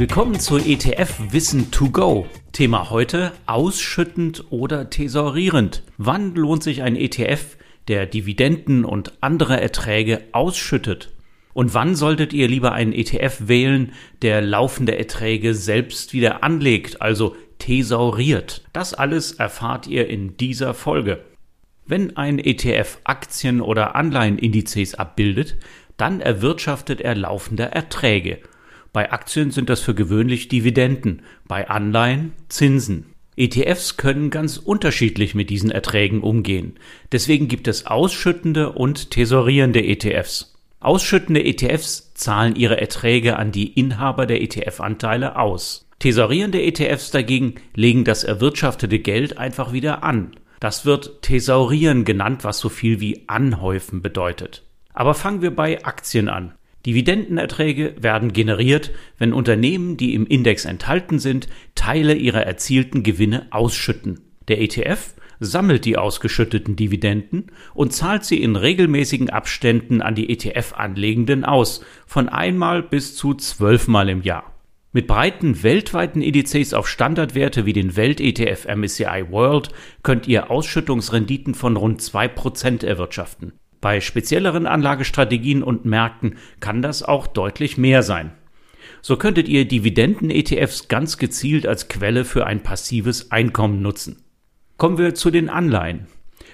Willkommen zu ETF Wissen to go. Thema heute ausschüttend oder tesorierend. Wann lohnt sich ein ETF, der Dividenden und andere Erträge ausschüttet? Und wann solltet ihr lieber einen ETF wählen, der laufende Erträge selbst wieder anlegt, also thesauriert? Das alles erfahrt ihr in dieser Folge. Wenn ein ETF Aktien oder Anleihenindizes abbildet, dann erwirtschaftet er laufende Erträge. Bei Aktien sind das für gewöhnlich Dividenden, bei Anleihen Zinsen. ETFs können ganz unterschiedlich mit diesen Erträgen umgehen. Deswegen gibt es ausschüttende und tesorierende ETFs. Ausschüttende ETFs zahlen ihre Erträge an die Inhaber der ETF-Anteile aus. Tesorierende ETFs dagegen legen das erwirtschaftete Geld einfach wieder an. Das wird Thesaurieren genannt, was so viel wie anhäufen bedeutet. Aber fangen wir bei Aktien an. Dividendenerträge werden generiert, wenn Unternehmen, die im Index enthalten sind, Teile ihrer erzielten Gewinne ausschütten. Der ETF sammelt die ausgeschütteten Dividenden und zahlt sie in regelmäßigen Abständen an die ETF-Anlegenden aus, von einmal bis zu zwölfmal im Jahr. Mit breiten weltweiten Indizes auf Standardwerte wie den Welt-ETF MSCI World könnt ihr Ausschüttungsrenditen von rund 2% erwirtschaften. Bei spezielleren Anlagestrategien und Märkten kann das auch deutlich mehr sein. So könntet ihr Dividenden-ETFs ganz gezielt als Quelle für ein passives Einkommen nutzen. Kommen wir zu den Anleihen.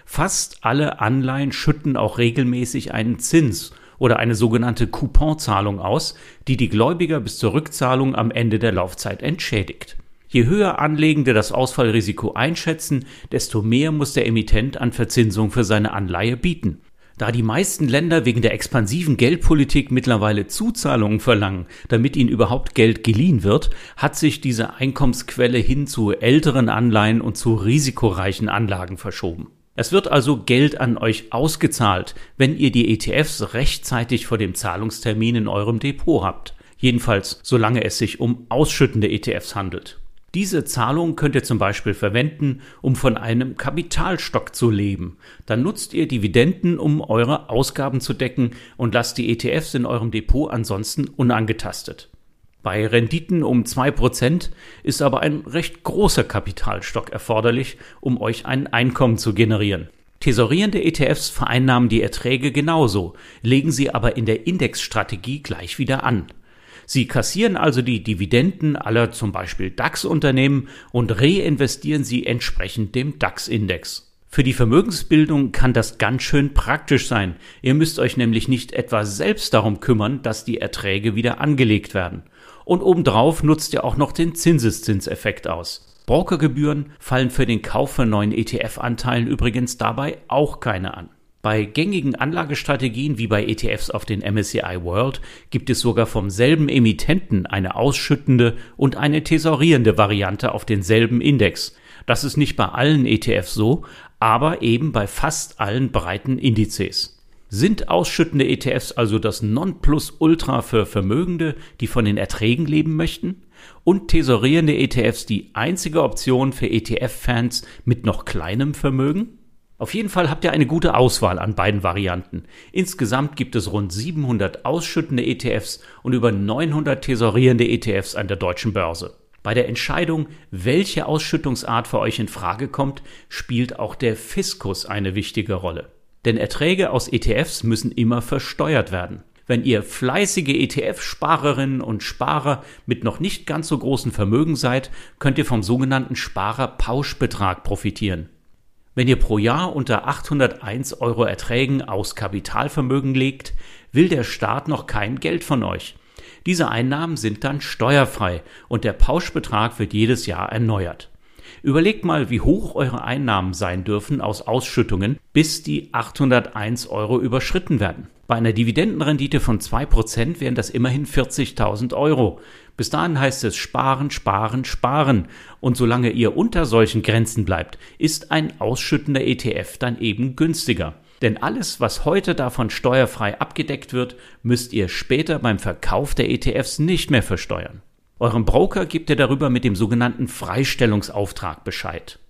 Fast alle Anleihen schütten auch regelmäßig einen Zins oder eine sogenannte Couponzahlung aus, die die Gläubiger bis zur Rückzahlung am Ende der Laufzeit entschädigt. Je höher Anlegende das Ausfallrisiko einschätzen, desto mehr muss der Emittent an Verzinsung für seine Anleihe bieten. Da die meisten Länder wegen der expansiven Geldpolitik mittlerweile Zuzahlungen verlangen, damit ihnen überhaupt Geld geliehen wird, hat sich diese Einkommensquelle hin zu älteren Anleihen und zu risikoreichen Anlagen verschoben. Es wird also Geld an euch ausgezahlt, wenn ihr die ETFs rechtzeitig vor dem Zahlungstermin in eurem Depot habt. Jedenfalls solange es sich um ausschüttende ETFs handelt. Diese Zahlung könnt ihr zum Beispiel verwenden, um von einem Kapitalstock zu leben. Dann nutzt ihr Dividenden, um eure Ausgaben zu decken und lasst die ETFs in eurem Depot ansonsten unangetastet. Bei Renditen um 2% ist aber ein recht großer Kapitalstock erforderlich, um euch ein Einkommen zu generieren. Tesorierende ETFs vereinnahmen die Erträge genauso, legen sie aber in der Indexstrategie gleich wieder an. Sie kassieren also die Dividenden aller zum Beispiel DAX-Unternehmen und reinvestieren sie entsprechend dem DAX-Index. Für die Vermögensbildung kann das ganz schön praktisch sein. Ihr müsst euch nämlich nicht etwa selbst darum kümmern, dass die Erträge wieder angelegt werden. Und obendrauf nutzt ihr auch noch den Zinseszinseffekt aus. Brokergebühren fallen für den Kauf von neuen ETF-Anteilen übrigens dabei auch keine an. Bei gängigen Anlagestrategien wie bei ETFs auf den MSCI World gibt es sogar vom selben Emittenten eine ausschüttende und eine thesaurierende Variante auf denselben Index. Das ist nicht bei allen ETFs so, aber eben bei fast allen breiten Indizes. Sind ausschüttende ETFs also das Nonplusultra für Vermögende, die von den Erträgen leben möchten? Und tesorierende ETFs die einzige Option für ETF-Fans mit noch kleinem Vermögen? Auf jeden Fall habt ihr eine gute Auswahl an beiden Varianten. Insgesamt gibt es rund 700 ausschüttende ETFs und über 900 tesorierende ETFs an der deutschen Börse. Bei der Entscheidung, welche Ausschüttungsart für euch in Frage kommt, spielt auch der Fiskus eine wichtige Rolle. Denn Erträge aus ETFs müssen immer versteuert werden. Wenn ihr fleißige ETF-Sparerinnen und Sparer mit noch nicht ganz so großen Vermögen seid, könnt ihr vom sogenannten Sparerpauschbetrag profitieren. Wenn ihr pro Jahr unter 801 Euro Erträgen aus Kapitalvermögen legt, will der Staat noch kein Geld von euch. Diese Einnahmen sind dann steuerfrei und der Pauschbetrag wird jedes Jahr erneuert. Überlegt mal, wie hoch eure Einnahmen sein dürfen aus Ausschüttungen, bis die 801 Euro überschritten werden. Bei einer Dividendenrendite von 2% wären das immerhin 40.000 Euro. Bis dahin heißt es sparen, sparen, sparen. Und solange ihr unter solchen Grenzen bleibt, ist ein ausschüttender ETF dann eben günstiger. Denn alles, was heute davon steuerfrei abgedeckt wird, müsst ihr später beim Verkauf der ETFs nicht mehr versteuern. Eurem Broker gibt ihr darüber mit dem sogenannten Freistellungsauftrag Bescheid.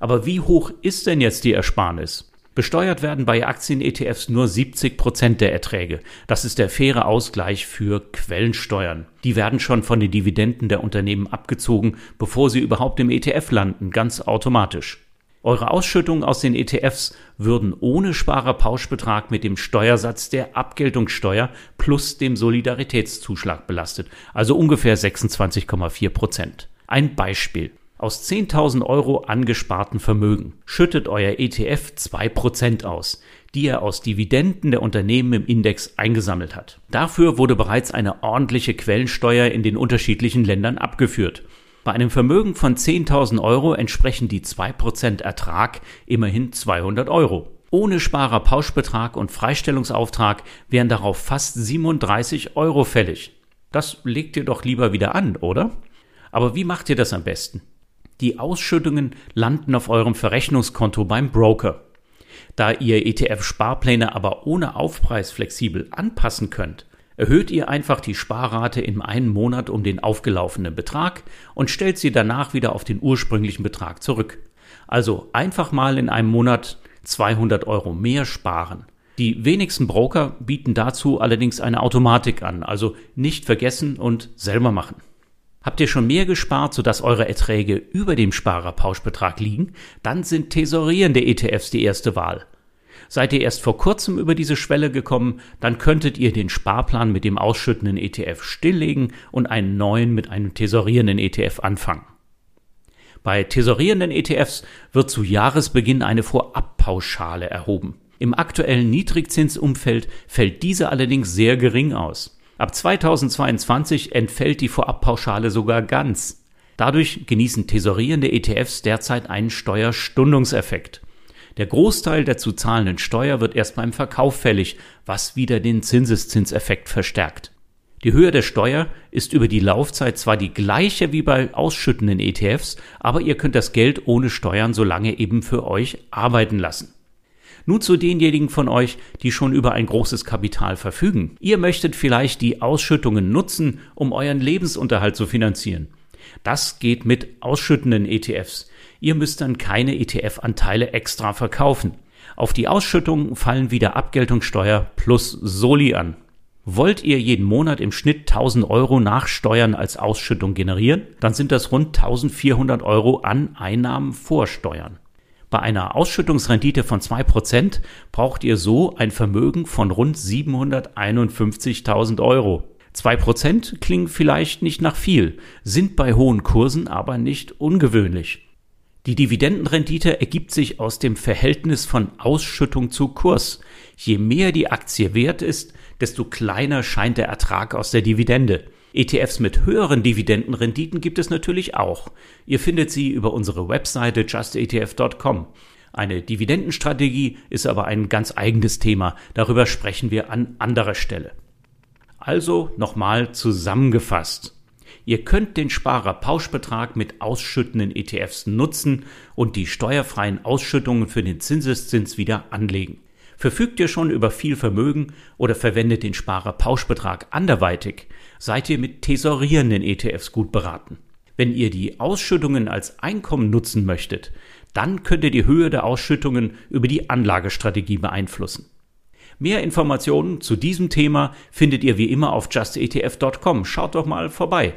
Aber wie hoch ist denn jetzt die Ersparnis? Besteuert werden bei Aktien-ETFs nur 70 Prozent der Erträge. Das ist der faire Ausgleich für Quellensteuern. Die werden schon von den Dividenden der Unternehmen abgezogen, bevor sie überhaupt im ETF landen, ganz automatisch. Eure Ausschüttungen aus den ETFs würden ohne Sparerpauschbetrag mit dem Steuersatz der Abgeltungssteuer plus dem Solidaritätszuschlag belastet, also ungefähr 26,4 Prozent. Ein Beispiel. Aus 10.000 Euro angesparten Vermögen schüttet euer ETF 2% aus, die er aus Dividenden der Unternehmen im Index eingesammelt hat. Dafür wurde bereits eine ordentliche Quellensteuer in den unterschiedlichen Ländern abgeführt. Bei einem Vermögen von 10.000 Euro entsprechen die 2% Ertrag immerhin 200 Euro. Ohne Sparerpauschbetrag und Freistellungsauftrag wären darauf fast 37 Euro fällig. Das legt ihr doch lieber wieder an, oder? Aber wie macht ihr das am besten? Die Ausschüttungen landen auf eurem Verrechnungskonto beim Broker. Da ihr ETF-Sparpläne aber ohne Aufpreis flexibel anpassen könnt, erhöht ihr einfach die Sparrate in einem Monat um den aufgelaufenen Betrag und stellt sie danach wieder auf den ursprünglichen Betrag zurück. Also einfach mal in einem Monat 200 Euro mehr sparen. Die wenigsten Broker bieten dazu allerdings eine Automatik an, also nicht vergessen und selber machen. Habt ihr schon mehr gespart, sodass eure Erträge über dem Sparerpauschbetrag liegen? Dann sind tesorierende ETFs die erste Wahl. Seid ihr erst vor kurzem über diese Schwelle gekommen, dann könntet ihr den Sparplan mit dem ausschüttenden ETF stilllegen und einen neuen mit einem tesorierenden ETF anfangen. Bei tesorierenden ETFs wird zu Jahresbeginn eine Vorabpauschale erhoben. Im aktuellen Niedrigzinsumfeld fällt diese allerdings sehr gering aus. Ab 2022 entfällt die Vorabpauschale sogar ganz. Dadurch genießen tesorierende ETFs derzeit einen Steuerstundungseffekt. Der Großteil der zu zahlenden Steuer wird erst beim Verkauf fällig, was wieder den Zinseszinseffekt verstärkt. Die Höhe der Steuer ist über die Laufzeit zwar die gleiche wie bei ausschüttenden ETFs, aber ihr könnt das Geld ohne Steuern so lange eben für euch arbeiten lassen. Nun zu denjenigen von euch, die schon über ein großes Kapital verfügen. Ihr möchtet vielleicht die Ausschüttungen nutzen, um euren Lebensunterhalt zu finanzieren. Das geht mit ausschüttenden ETFs. Ihr müsst dann keine ETF-Anteile extra verkaufen. Auf die Ausschüttung fallen wieder Abgeltungssteuer plus Soli an. Wollt ihr jeden Monat im Schnitt 1000 Euro nach Steuern als Ausschüttung generieren, dann sind das rund 1400 Euro an Einnahmen vor Steuern. Bei einer Ausschüttungsrendite von 2% braucht ihr so ein Vermögen von rund 751.000 Euro. 2% klingen vielleicht nicht nach viel, sind bei hohen Kursen aber nicht ungewöhnlich. Die Dividendenrendite ergibt sich aus dem Verhältnis von Ausschüttung zu Kurs. Je mehr die Aktie wert ist, desto kleiner scheint der Ertrag aus der Dividende. ETFs mit höheren Dividendenrenditen gibt es natürlich auch. Ihr findet sie über unsere Webseite justetf.com. Eine Dividendenstrategie ist aber ein ganz eigenes Thema. Darüber sprechen wir an anderer Stelle. Also nochmal zusammengefasst. Ihr könnt den Sparerpauschbetrag mit ausschüttenden ETFs nutzen und die steuerfreien Ausschüttungen für den Zinseszins wieder anlegen. Verfügt ihr schon über viel Vermögen oder verwendet den Sparerpauschbetrag anderweitig, seid ihr mit tesorierenden ETFs gut beraten. Wenn ihr die Ausschüttungen als Einkommen nutzen möchtet, dann könnt ihr die Höhe der Ausschüttungen über die Anlagestrategie beeinflussen. Mehr Informationen zu diesem Thema findet ihr wie immer auf justetf.com. Schaut doch mal vorbei.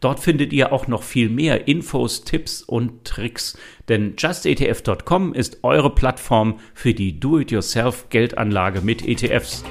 Dort findet ihr auch noch viel mehr Infos, Tipps und Tricks, denn justetf.com ist eure Plattform für die Do-it-yourself Geldanlage mit ETFs.